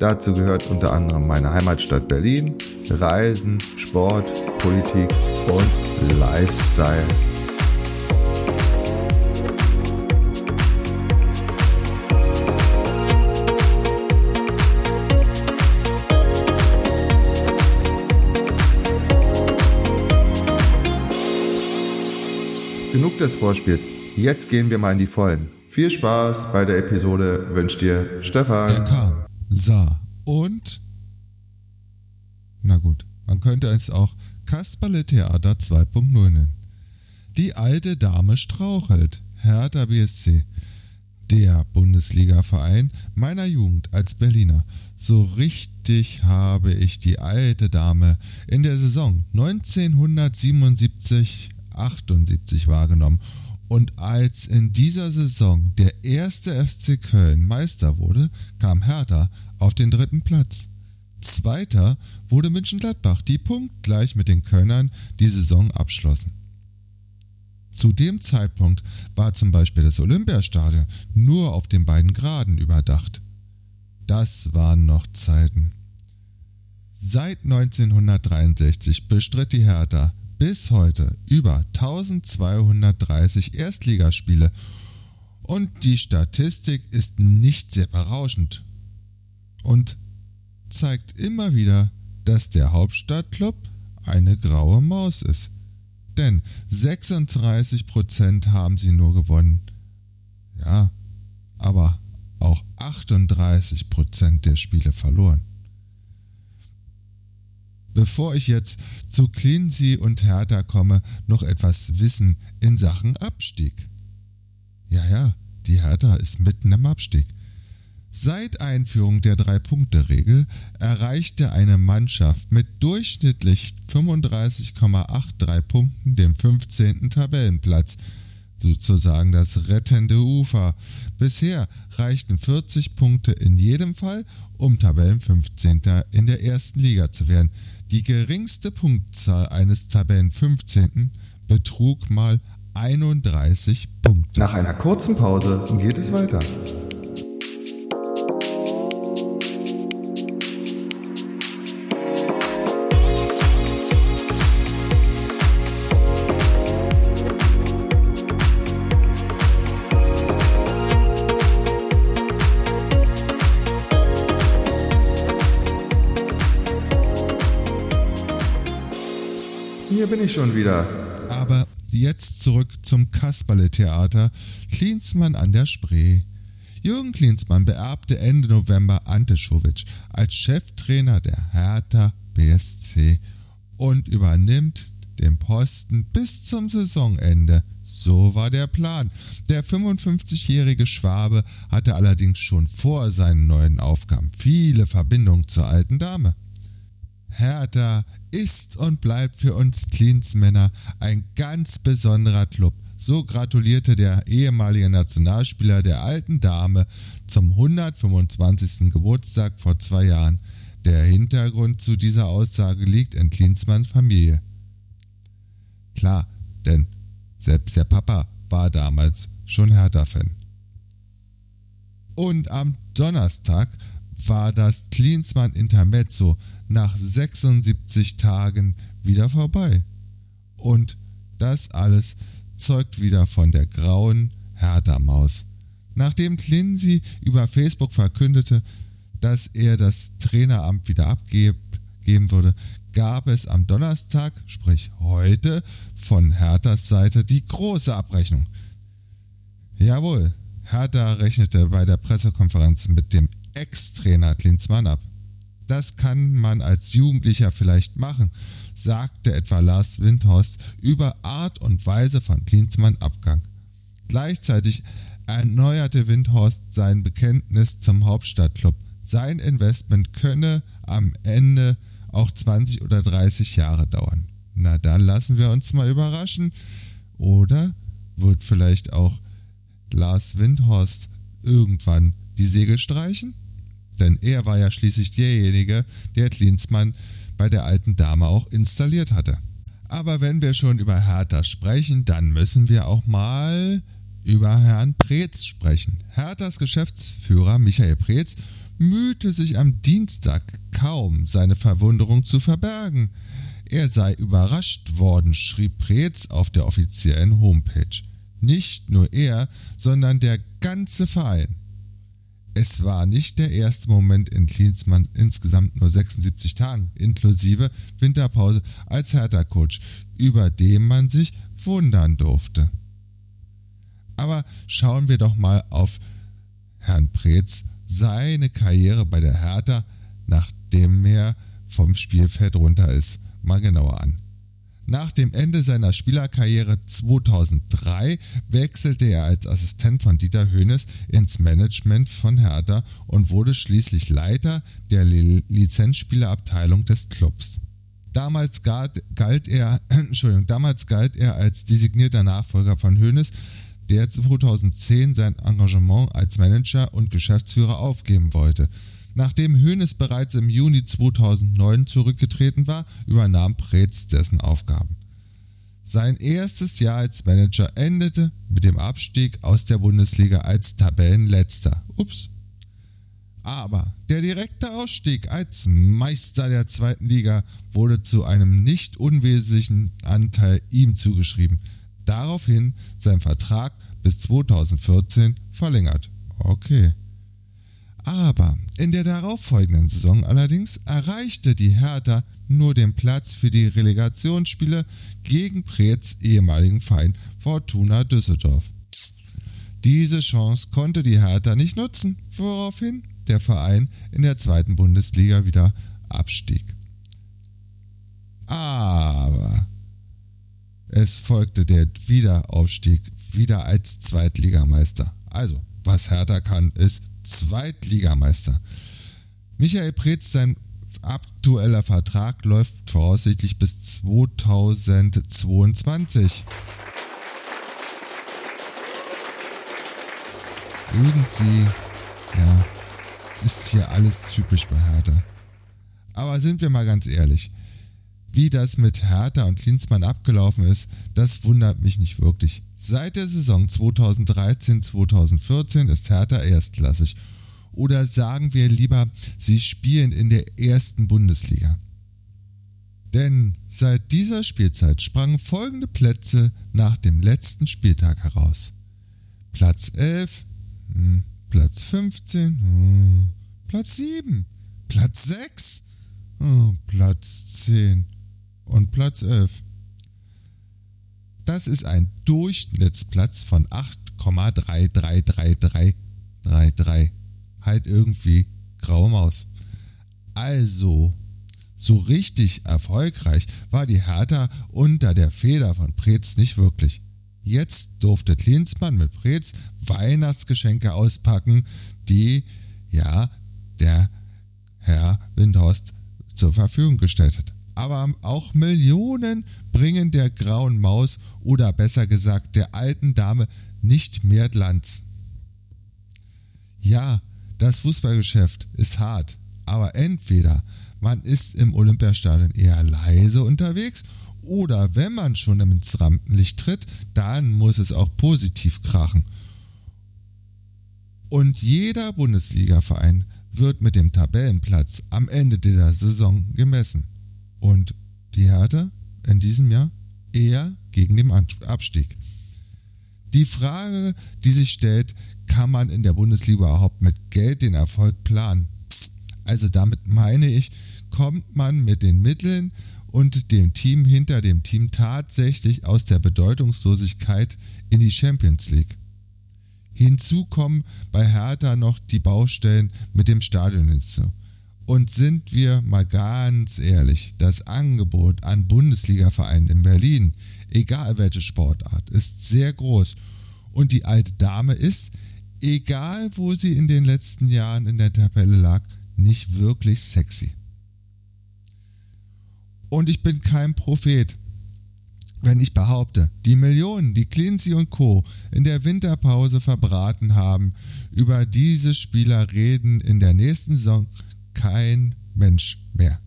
Dazu gehört unter anderem meine Heimatstadt Berlin, Reisen, Sport, Politik und Lifestyle. Genug des Vorspiels. Jetzt gehen wir mal in die Vollen. Viel Spaß bei der Episode wünscht dir Stefan. Sah und. Na gut, man könnte es auch Kasperle Theater 2.0 nennen. Die alte Dame strauchelt. Hertha BSC. Der Bundesliga-Verein meiner Jugend als Berliner. So richtig habe ich die alte Dame in der Saison 1977-78 wahrgenommen und als in dieser Saison der erste FC Köln Meister wurde, kam Hertha auf den dritten Platz. Zweiter wurde München-Gladbach, die punktgleich mit den Kölnern die Saison abschlossen. Zu dem Zeitpunkt war zum Beispiel das Olympiastadion nur auf den beiden Graden überdacht. Das waren noch Zeiten. Seit 1963 bestritt die Hertha bis heute über 1230 Erstligaspiele und die Statistik ist nicht sehr berauschend und zeigt immer wieder, dass der Hauptstadtclub eine graue Maus ist. Denn 36% haben sie nur gewonnen. Ja, aber auch 38% der Spiele verloren. Bevor ich jetzt zu Cleansea und Hertha komme, noch etwas Wissen in Sachen Abstieg. Ja, ja, die Hertha ist mitten im Abstieg. Seit Einführung der Drei-Punkte-Regel erreichte eine Mannschaft mit durchschnittlich 35,83 Punkten den 15. Tabellenplatz, sozusagen das rettende Ufer. Bisher reichten 40 Punkte in jedem Fall, um Tabellen 15. in der ersten Liga zu werden. Die geringste Punktzahl eines Tabellen 15. betrug mal 31 Punkte. Nach einer kurzen Pause geht es weiter. Bin ich schon wieder. Aber jetzt zurück zum Kasperle-Theater Klinsmann an der Spree. Jürgen Klinsmann beerbte Ende November Ante Schovic als Cheftrainer der Hertha BSC und übernimmt den Posten bis zum Saisonende. So war der Plan. Der 55-jährige Schwabe hatte allerdings schon vor seinen neuen Aufgaben viele Verbindungen zur alten Dame. Hertha ist und bleibt für uns Cleansmänner ein ganz besonderer Club. So gratulierte der ehemalige Nationalspieler der alten Dame zum 125. Geburtstag vor zwei Jahren. Der Hintergrund zu dieser Aussage liegt in Klinsmanns Familie. Klar, denn selbst der Papa war damals schon Hertha-Fan. Und am Donnerstag war das Klinsmann Intermezzo nach 76 Tagen wieder vorbei. Und das alles zeugt wieder von der grauen Hertha-Maus. Nachdem Clincy über Facebook verkündete, dass er das Traineramt wieder abgeben würde, gab es am Donnerstag, sprich heute, von Herthas Seite die große Abrechnung. Jawohl, Hertha rechnete bei der Pressekonferenz mit dem Ex-Trainer Klinsmann ab. Das kann man als Jugendlicher vielleicht machen, sagte etwa Lars Windhorst über Art und Weise von Klinsmann Abgang. Gleichzeitig erneuerte Windhorst sein Bekenntnis zum Hauptstadtclub. Sein Investment könne am Ende auch auch 20 oder 30 Jahre dauern. Na dann lassen wir uns mal überraschen. Oder wird vielleicht auch Lars Windhorst irgendwann die Segel streichen? Denn er war ja schließlich derjenige, der Klinsmann bei der alten Dame auch installiert hatte. Aber wenn wir schon über Hertha sprechen, dann müssen wir auch mal über Herrn Preetz sprechen. Herthas Geschäftsführer Michael Preetz mühte sich am Dienstag kaum, seine Verwunderung zu verbergen. Er sei überrascht worden, schrieb Preetz auf der offiziellen Homepage. Nicht nur er, sondern der ganze Verein. Es war nicht der erste Moment in Klinsmanns insgesamt nur 76 Tagen inklusive Winterpause als Hertha-Coach, über den man sich wundern durfte. Aber schauen wir doch mal auf Herrn Preetz, seine Karriere bei der Hertha, nachdem er vom Spielfeld runter ist, mal genauer an. Nach dem Ende seiner Spielerkarriere 2003 wechselte er als Assistent von Dieter Hoeneß ins Management von Hertha und wurde schließlich Leiter der Lizenzspielerabteilung des Clubs. Damals galt, galt er, Entschuldigung, damals galt er als designierter Nachfolger von Hoeneß, der 2010 sein Engagement als Manager und Geschäftsführer aufgeben wollte. Nachdem Hoeneß bereits im Juni 2009 zurückgetreten war, übernahm Preetz dessen Aufgaben. Sein erstes Jahr als Manager endete mit dem Abstieg aus der Bundesliga als Tabellenletzter. Ups. Aber der direkte Ausstieg als Meister der zweiten Liga wurde zu einem nicht unwesentlichen Anteil ihm zugeschrieben. Daraufhin sein Vertrag bis 2014 verlängert. Okay. Aber in der darauffolgenden Saison allerdings erreichte die Hertha nur den Platz für die Relegationsspiele gegen Preetz ehemaligen Verein Fortuna Düsseldorf. Diese Chance konnte die Hertha nicht nutzen, woraufhin der Verein in der zweiten Bundesliga wieder abstieg. Aber es folgte der Wiederaufstieg wieder als Zweitligameister. Also, was Hertha kann, ist Zweitligameister. Michael Preetz, sein aktueller Vertrag läuft voraussichtlich bis 2022. Irgendwie, ja, ist hier alles typisch bei Hertha. Aber sind wir mal ganz ehrlich, wie das mit Hertha und Klinsmann abgelaufen ist, das wundert mich nicht wirklich. Seit der Saison 2013-2014 ist Hertha erstklassig. Oder sagen wir lieber, sie spielen in der ersten Bundesliga. Denn seit dieser Spielzeit sprangen folgende Plätze nach dem letzten Spieltag heraus. Platz 11, hm, Platz 15, hm, Platz 7, Platz 6, hm, Platz 10 und Platz 11. Das ist ein Durchschnittsplatz von 8,33333. Halt irgendwie graue Maus. Also, so richtig erfolgreich war die Hertha unter der Feder von Preetz nicht wirklich. Jetzt durfte Klinsmann mit Preetz Weihnachtsgeschenke auspacken, die, ja, der Herr Windhorst zur Verfügung gestellt hat aber auch Millionen bringen der grauen Maus oder besser gesagt der alten Dame nicht mehr Glanz. Ja, das Fußballgeschäft ist hart, aber entweder man ist im Olympiastadion eher leise unterwegs oder wenn man schon ins Rampenlicht tritt, dann muss es auch positiv krachen. Und jeder Bundesligaverein wird mit dem Tabellenplatz am Ende der Saison gemessen und die Hertha in diesem Jahr eher gegen den Abstieg. Die Frage, die sich stellt, kann man in der Bundesliga überhaupt mit Geld den Erfolg planen? Also damit meine ich, kommt man mit den Mitteln und dem Team hinter dem Team tatsächlich aus der Bedeutungslosigkeit in die Champions League. Hinzu kommen bei Hertha noch die Baustellen mit dem Stadion hinzu. Und sind wir mal ganz ehrlich, das Angebot an Bundesliga-Vereinen in Berlin, egal welche Sportart, ist sehr groß. Und die alte Dame ist, egal wo sie in den letzten Jahren in der Tabelle lag, nicht wirklich sexy. Und ich bin kein Prophet, wenn ich behaupte, die Millionen, die Clincy und Co. in der Winterpause verbraten haben, über diese Spieler reden in der nächsten Saison kein Mensch mehr.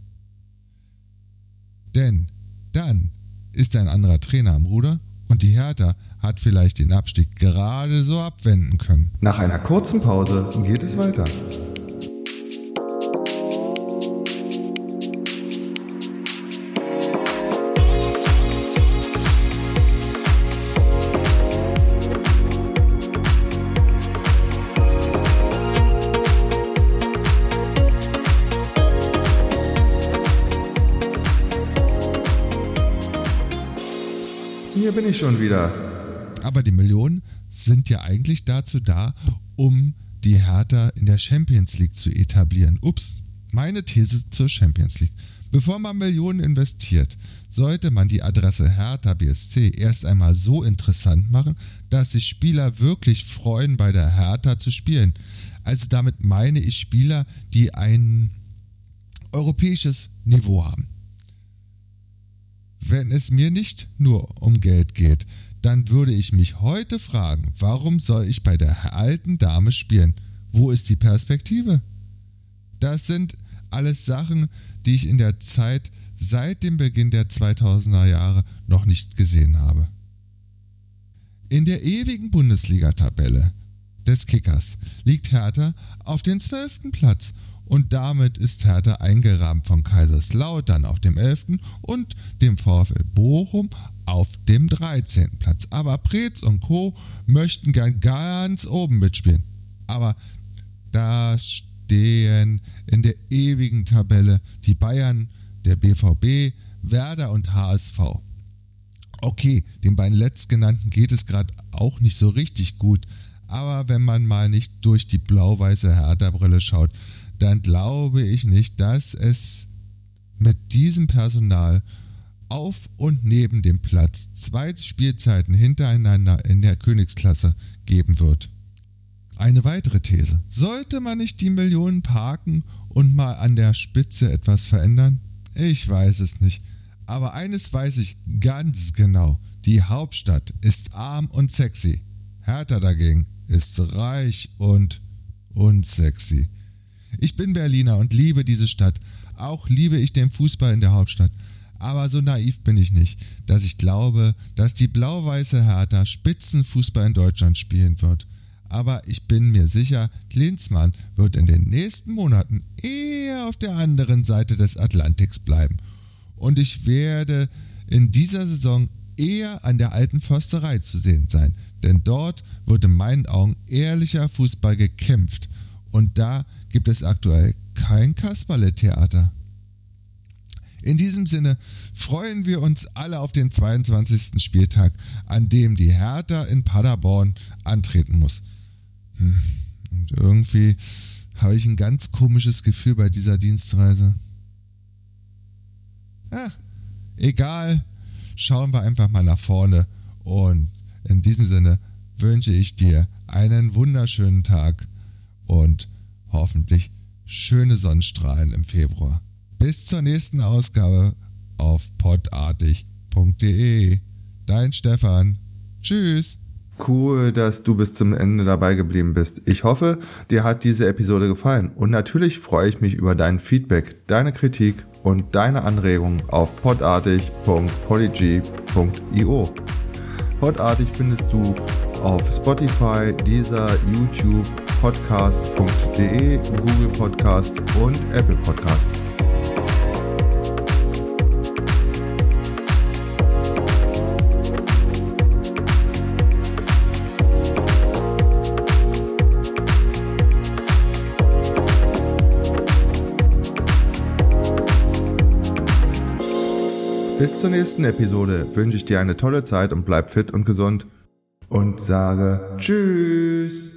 Denn dann ist ein anderer Trainer am Ruder und die Hertha hat vielleicht den Abstieg gerade so abwenden können. Nach einer kurzen Pause geht es weiter. Ich schon wieder. Aber die Millionen sind ja eigentlich dazu da, um die Hertha in der Champions League zu etablieren. Ups, meine These zur Champions League. Bevor man Millionen investiert, sollte man die Adresse Hertha BSC erst einmal so interessant machen, dass sich Spieler wirklich freuen, bei der Hertha zu spielen. Also damit meine ich Spieler, die ein europäisches Niveau haben. Wenn es mir nicht nur um Geld geht, dann würde ich mich heute fragen, warum soll ich bei der alten Dame spielen? Wo ist die Perspektive? Das sind alles Sachen, die ich in der Zeit seit dem Beginn der 2000er Jahre noch nicht gesehen habe. In der ewigen Bundesliga-Tabelle des Kickers liegt Hertha auf dem 12. Platz und damit ist Hertha eingerahmt von Kaiserslautern auf dem 11. und dem VfL Bochum auf dem 13. Platz. Aber Preetz und Co. möchten gern ganz oben mitspielen. Aber da stehen in der ewigen Tabelle die Bayern, der BVB, Werder und HSV. Okay, den beiden letztgenannten geht es gerade auch nicht so richtig gut. Aber wenn man mal nicht durch die blau-weiße Hertha-Brille schaut, dann glaube ich nicht, dass es mit diesem Personal auf und neben dem Platz zwei Spielzeiten hintereinander in der Königsklasse geben wird. Eine weitere These. Sollte man nicht die Millionen parken und mal an der Spitze etwas verändern? Ich weiß es nicht. Aber eines weiß ich ganz genau. Die Hauptstadt ist arm und sexy. Hertha dagegen ist reich und unsexy. Ich bin Berliner und liebe diese Stadt. Auch liebe ich den Fußball in der Hauptstadt. Aber so naiv bin ich nicht, dass ich glaube, dass die blau-weiße Hertha Spitzenfußball in Deutschland spielen wird. Aber ich bin mir sicher, Klinsmann wird in den nächsten Monaten eher auf der anderen Seite des Atlantiks bleiben. Und ich werde in dieser Saison eher an der alten Försterei zu sehen sein. Denn dort wird in meinen Augen ehrlicher Fußball gekämpft. Und da gibt es aktuell kein Kasperle-Theater. In diesem Sinne freuen wir uns alle auf den 22. Spieltag, an dem die Hertha in Paderborn antreten muss. Hm, und irgendwie habe ich ein ganz komisches Gefühl bei dieser Dienstreise. Ah, egal, schauen wir einfach mal nach vorne und in diesem Sinne wünsche ich dir einen wunderschönen Tag und hoffentlich schöne Sonnenstrahlen im Februar. Bis zur nächsten Ausgabe auf podartig.de. Dein Stefan. Tschüss. Cool, dass du bis zum Ende dabei geblieben bist. Ich hoffe, dir hat diese Episode gefallen und natürlich freue ich mich über dein Feedback, deine Kritik und deine Anregungen auf podartig.polyg.io. Podartig findest du auf Spotify, Deezer, YouTube, podcast.de, Google Podcast und Apple Podcast. Bis zur nächsten Episode wünsche ich dir eine tolle Zeit und bleib fit und gesund und sage Tschüss.